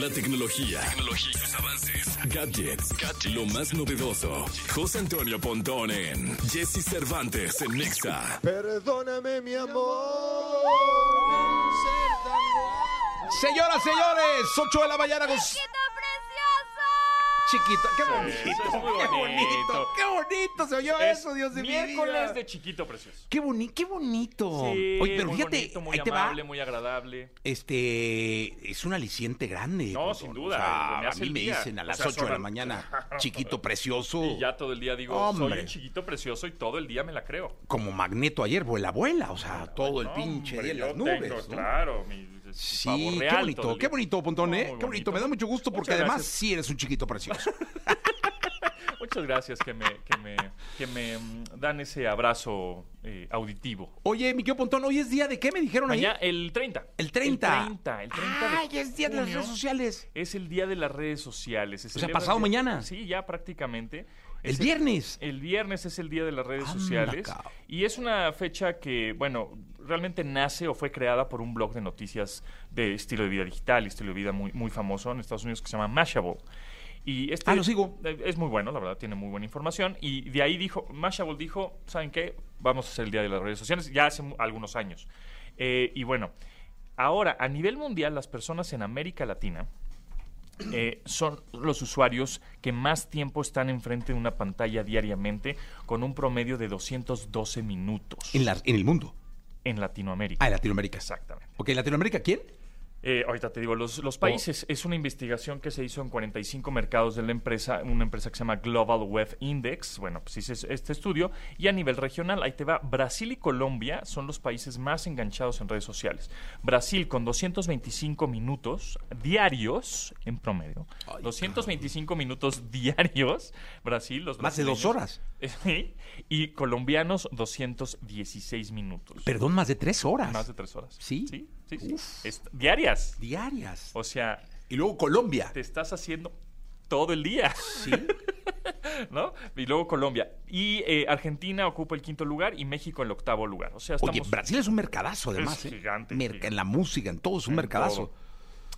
La tecnología, tecnología, sus avances, gadgets, lo más novedoso. José Antonio Pontón en Jesse Cervantes en Nexa. Perdóname, mi amor. Señoras, señores, 8 de la mañana con... Chiquito, qué bonito, es muy qué bonito, qué bonito se oyó Es eso, Dios de mi miércoles vida. de chiquito precioso. Qué, boni qué bonito. Sí, Oye, pero muy fíjate, bonito, muy ahí te va. amable, muy agradable. Este, es un aliciente grande. No, sin duda, O sea, me a mí me día. dicen a O las sea, 8 de la mañana, chiquito precioso. Y ya todo el día digo, Hombre. soy un chiquito precioso y todo el día me la creo. Como Magneto ayer, vuela, abuela. O sea, todo el pinche hombre, día en las nubes. tengo, ¿no? Claro, mi Sí, qué real todo bonito, qué bonito, Pontón, No, ¿eh? Qué bonito, me da mucho gusto porque Muchas además gracias. sí eres un chiquito precioso. Muchas gracias que me, que me, que me mm, dan ese abrazo eh, auditivo. Oye, mi querido Pontón, ¿hoy es día de qué me dijeron ahí? Mañana, el 30. El 30. El 30, el 30 de Ay, es día de las redes sociales. Es el día de las redes sociales. Se O sea, pasado día- mañana. Sí, ya prácticamente. El Es viernes. El viernes es el día de las redes Anda, sociales. Y es una fecha que, bueno, realmente nace o fue creada por un blog de noticias de estilo de vida digital, estilo de vida muy, muy famoso en Estados Unidos que se llama Mashable. Y este Ah, lo sigo. eh, Es muy bueno, la verdad, tiene muy buena información. Y de ahí dijo, Mashable dijo, ¿saben qué? Vamos a hacer el Día de las Redes Sociales, ya hace algunos años. Eh, y bueno, ahora, a nivel mundial, las personas en América Latina eh, son los usuarios que más tiempo están enfrente de una pantalla diariamente, con un promedio de 212 minutos En, la- en el mundo. En Latinoamérica. Ah, en Latinoamérica. Exactamente. Ok, ¿Latinoamérica quién? Eh, ahorita te digo, los, los países, es una investigación que se hizo en 45 mercados de la empresa, una empresa que se llama Global Web Index, bueno, pues hice este estudio, y a nivel regional, ahí te va, Brasil y Colombia son los países más enganchados en redes sociales. Brasil con 225 minutos diarios, en promedio, 225 minutos diarios, Brasil, los Más de dos horas. Sí, y colombianos 216 minutos. Perdón, más de tres horas. Más de tres horas. ¿Sí? Sí, sí, sí. Es- diarias. Diarias. O sea, Y luego Colombia. te estás haciendo todo el día, Sí. ¿no? Y luego Colombia. Y eh, Argentina ocupa el quinto lugar y México el octavo lugar. O sea, estamos... Oye, Brasil es un mercadazo además. Es ¿eh? gigante, Merca-. En la música, en todo es un En mercadazo. todo.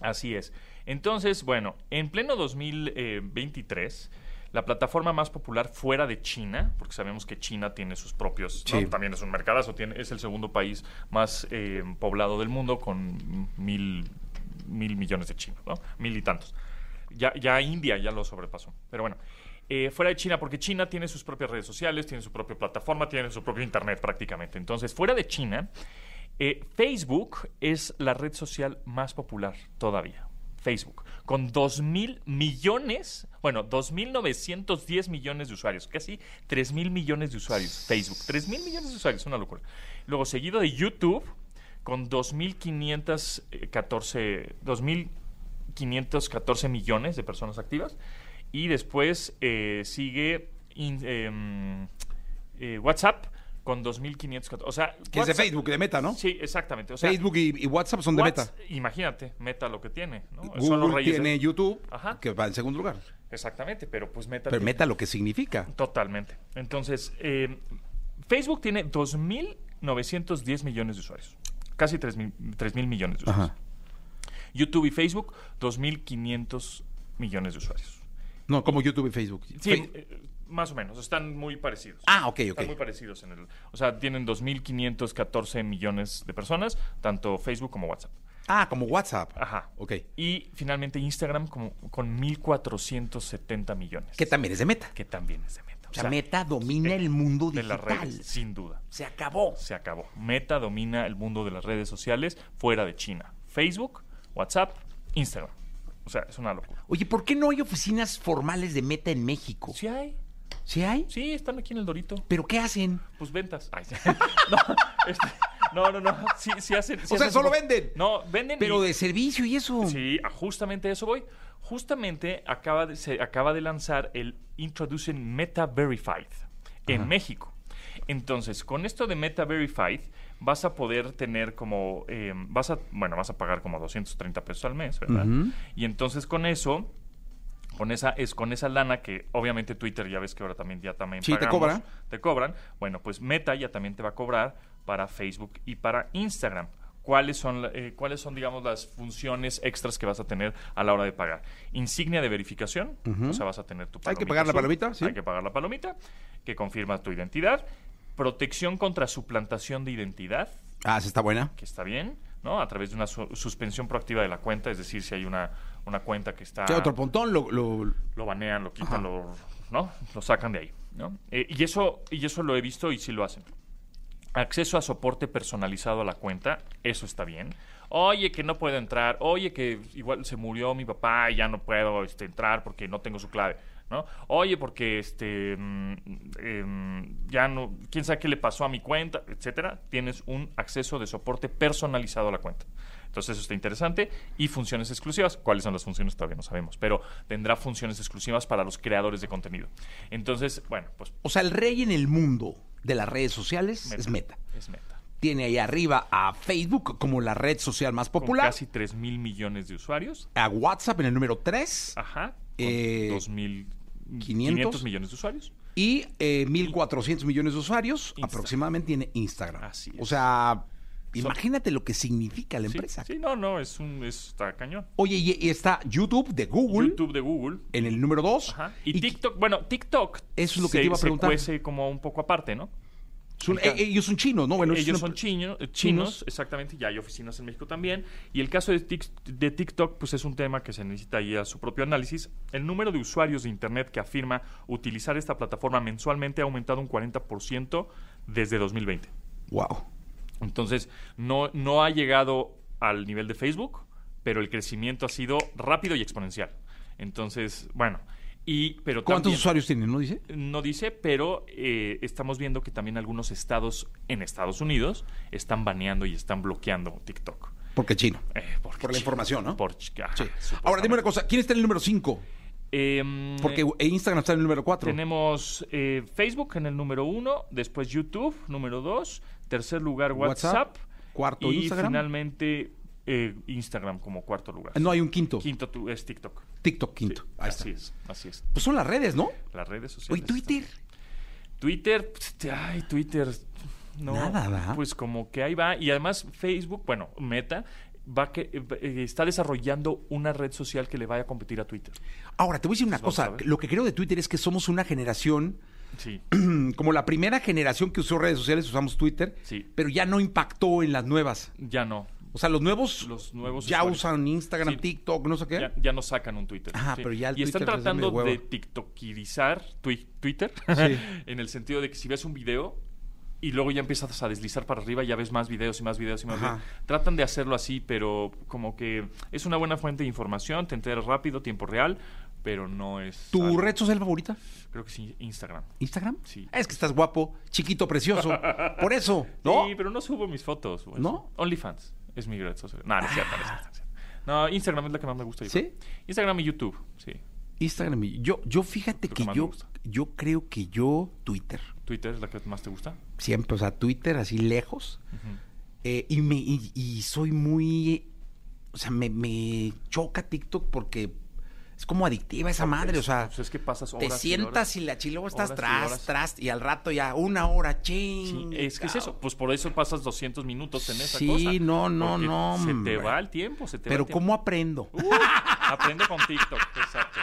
Así es. Entonces, bueno, en pleno 2023, la plataforma más popular fuera de China, porque sabemos que China tiene sus propios, ¿no? Sí. también es un mercadazo, tiene, es el segundo país más eh, poblado del mundo con mil, mil millones de chinos, ¿no? Mil y tantos. Ya, ya India ya lo sobrepasó. Pero bueno, eh, fuera de China, porque China tiene sus propias redes sociales, tiene su propia plataforma, tiene su propio Internet prácticamente. Entonces, fuera de China, eh, Facebook es la red social más popular todavía. Facebook, con 2 mil millones, bueno, 2.910 millones de usuarios, casi 3 mil millones de usuarios. Facebook, 3 mil millones de usuarios, una locura. Luego, seguido de YouTube, con 2.514 2.514 millones de personas activas. Y después eh, sigue em, eh, WhatsApp con 2.514. O sea, Que es de Facebook, de Meta, ¿no? Sí, exactamente. O sea, Facebook y, y WhatsApp son de Meta. Imagínate, Meta lo que tiene. ¿no? Son los Google tiene de- YouTube, Ajá. que va en segundo lugar. Exactamente, pero pues Meta. Pero tiene- Meta lo que significa. Totalmente. Entonces, eh, Facebook tiene 2.910 millones de usuarios. Casi 3.000 mil millones de usuarios. Ajá. YouTube y Facebook, 2.500 millones de usuarios. No, como YouTube y Facebook. Sí, Fe- eh, más o menos, están muy parecidos. Ah, ok, ok. Están muy parecidos en el... O sea, tienen 2.514 millones de personas, tanto Facebook como WhatsApp. Ah, como WhatsApp. Ajá. Ok. Y finalmente Instagram como, con 1.470 millones. Que también es de Meta. Que también es de Meta. O sea, Meta domina el mundo de las digital. redes, sin duda. Se acabó. Se acabó. Meta domina el mundo de las redes sociales fuera de China. Facebook, WhatsApp, Instagram. O sea, es una locura. Oye, ¿por qué no hay oficinas formales de Meta en México? ¿Sí hay? ¿Sí hay? Sí, están aquí en el Dorito. ¿Pero qué hacen? Pues ventas. Ay, sí. no, este, no, no, no. Sí, sí hacen. sí O sea, solo venden. No, venden. Pero y- de servicio y eso. Sí, justamente a eso voy. Justamente acaba de, se acaba de lanzar el Introducing Meta Verified en México. Entonces, con esto de Meta Verified, vas a poder tener como, eh, vas a, bueno, vas a pagar como 230 pesos al mes, ¿verdad? Y entonces con eso, con esa, es con esa lana que obviamente Twitter ya ves que ahora también ya también Sí, te pagamos, cobra. te cobran. Bueno, pues Meta ya también te va a cobrar para Facebook y para Instagram cuáles son, eh, cuáles son, digamos, las funciones extras que vas a tener a la hora de pagar. Insignia de verificación, o sea, vas a tener tu Hay que pagar la palomita, sí. Hay que pagar la palomita, que confirma tu identidad. Protección contra suplantación de identidad, Ah, sí está buena. que está bien, ¿no? A través de una su- suspensión proactiva de la cuenta, es decir, si hay una, una cuenta que está ¿Qué otro pontón? Lo, lo- lo banean, lo quitan, Ajá. lo, ¿no? lo sacan de ahí. ¿no? Eh, y, eso, y eso lo he visto y sí lo hacen. Acceso a soporte personalizado a la cuenta, eso está bien. Oye, que no puedo entrar. Oye, que igual se murió mi papá y ya no puedo este, entrar porque no tengo su clave. ¿no? Oye, porque este mm, em, ya no, quién sabe qué le pasó a mi cuenta, etcétera. Tienes un acceso de soporte personalizado a la cuenta. Entonces eso está interesante. Y funciones exclusivas. ¿Cuáles son las funciones? Todavía no sabemos. Pero tendrá funciones exclusivas para los creadores de contenido. Entonces, bueno, pues O sea, el rey en el mundo de las redes sociales es Meta. Es meta. Tiene ahí arriba a Facebook como la red social más Con popular, casi 3 mil millones de usuarios. a WhatsApp en el número 3 Ajá. Eh, 2.500 500 millones de usuarios. y eh, 1.400 millones de usuarios Instagram. aproximadamente tiene Instagram. Así O es. sea, imagínate lo que significa la Sí, empresa. Sí, no, no, es un, es- está cañón. Oye, y, y está YouTube de Google YouTube de Google. en el número 2. Ajá. Y, TikTok, bueno, TikTok. Eso es lo que se, te iba a preguntar. Se cuece como un poco aparte, ¿no? Son- eh, ellos son chinos, ¿no? Bueno, Ellos son chino- eh, chinos, chinos. exactamente, ya hay oficinas en México también. Y el caso de, Tik- de TikTok, pues es un tema que se necesita ahí a su propio análisis. El número de usuarios de Internet que afirma utilizar esta plataforma mensualmente ha aumentado un 40% desde 2020. Wow. Entonces, no, no ha llegado al nivel de Facebook, pero el crecimiento ha sido rápido y exponencial. Entonces, bueno, y pero ¿Cuántos también- usuarios tienen, no dice? no dice, pero eh, estamos viendo que también algunos estados en Estados Unidos están baneando y están bloqueando TikTok. Porque chino. Eh, porque Por la información, ¿no? Por, Sí. supuestamente. Ahora, dime una cosa. ¿Quién está en el número 5? Em, Porque eh, eh, Instagram está en el número 4. tenemos eh, Facebook en el número uno, después YouTube, número dos, tercer lugar WhatsApp, WhatsApp, cuarto y Instagram. finalmente eh, Instagram como cuarto lugar. No, hay un quinto. Quinto tu- es TikTok. TikTok quinto. Sí, Ahí así está. es, así es. Pues son las redes, ¿no? Las redes sociales. Oye, Twitter. están- Twitter, pues, te- ay, Twitter. No, Nada, ¿verdad? Pues como que ahí va. Y además Facebook, bueno, Meta, va que, eh, está desarrollando una red social que le vaya a competir a Twitter. Ahora, te voy a decir una Pues cosa. Lo que creo de Twitter es que somos una generación, Sí. como la primera generación que usó redes sociales, usamos Twitter, Sí. pero ya no impactó en las nuevas. Ya no. O sea, los nuevos, Los nuevos ya usuarios. usan Instagram, Sí. TikTok, no sé qué. Ya, ya no sacan un Twitter. Ajá, pero ya el y están Twitter tratando de hueva. tiktokirizar twi- Twitter Sí. en el sentido de que si ves un video y luego ya empiezas a deslizar para arriba, ya ves más videos y más videos y más Ajá. videos. Tratan de hacerlo así, pero como que es una buena fuente de información, te enteras rápido, tiempo real, pero no es... ¿Tu algo- red social favorita? Creo que sí, Instagram. ¿Instagram? Sí. Es que estás guapo, chiquito, precioso. Por eso, ¿no? Sí, pero no subo mis fotos. ¿No? OnlyFans es mi red social. No, no es cierto, no es cierto, no es cierto. No, Instagram es la que más me gusta. yo ¿Sí? creo. Instagram y YouTube, sí. Instagram. y- Yo, yo fíjate que yo, yo creo que yo Twitter. Twitter es la que más te gusta. Siempre, o sea, Twitter así lejos. Eh, y, me, y, y soy muy. O sea, me, me choca TikTok porque es como adictiva esa madre. O sea, Pues es que pasas te horas y sientas horas. y la chilo estás tras, tras, y al rato ya una hora, Sí, ching. es que es eso. Pues por eso pasas 200 minutos en esa Sí, cosa. no, no, porque no, Se te va el tiempo, se te Pero va el tiempo. ¿cómo aprendo? Uh, aprende con TikTok, exacto.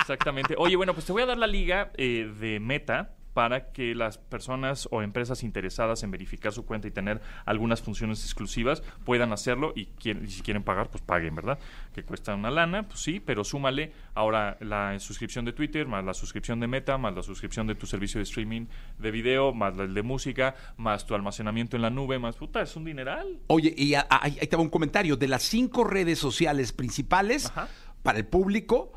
Exactamente. Oye, bueno, pues te voy a dar la liga eh, de Meta para que las personas o empresas interesadas en verificar su cuenta y tener algunas funciones exclusivas puedan hacerlo y, quieren- y si quieren pagar, pues paguen, ¿verdad? Que cuesta una lana, pues sí, pero súmale ahora la suscripción de Twitter, más la suscripción de Meta, más la suscripción de tu servicio de streaming de video, más el de música, más tu almacenamiento en la nube, más puta, es un dineral. Oye, y ahí va un comentario. De las cinco redes sociales principales Ajá. para el público,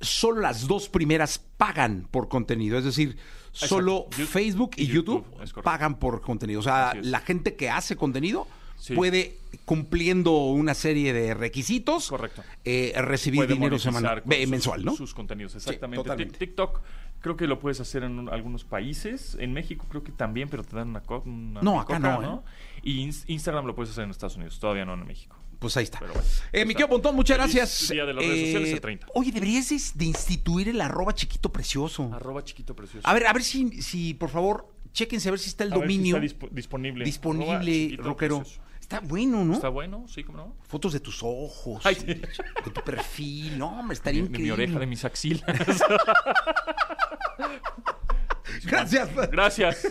solo las dos primeras pagan por contenido. Es decir, solo Exacto. Facebook y, y YouTube, pagan por contenido. O sea, la gente que hace contenido Sí. puede, cumpliendo una serie de requisitos, Correcto. eh, recibir puede dinero semanal, sus- mensual, ¿no? Sus contenidos, exactamente. TikTok creo que lo puedes hacer en un- algunos países. En México creo que también, pero te dan una, una No, acá no, ¿eh? Y Ins- Instagram lo puedes hacer en Estados Unidos, todavía no en México. Pues ahí está. Pero bueno, eh, mi querido Pontón, muchas Feliz gracias. Día de las redes sociales, Eh, el 30. Oye, deberías de, de instituir el arroba chiquito precioso. Arroba chiquito precioso. A ver, a ver si, si por favor, chéquense a ver si está el A ver si dominio está dispo- disponible. disponible, rockero. Está bueno, ¿no? Está bueno, sí, ¿cómo no? Fotos de tus ojos, Ay, de tu perfil. No, hombre, estaría De mi increíble. oreja, de mis axilas. Gracias. Gracias.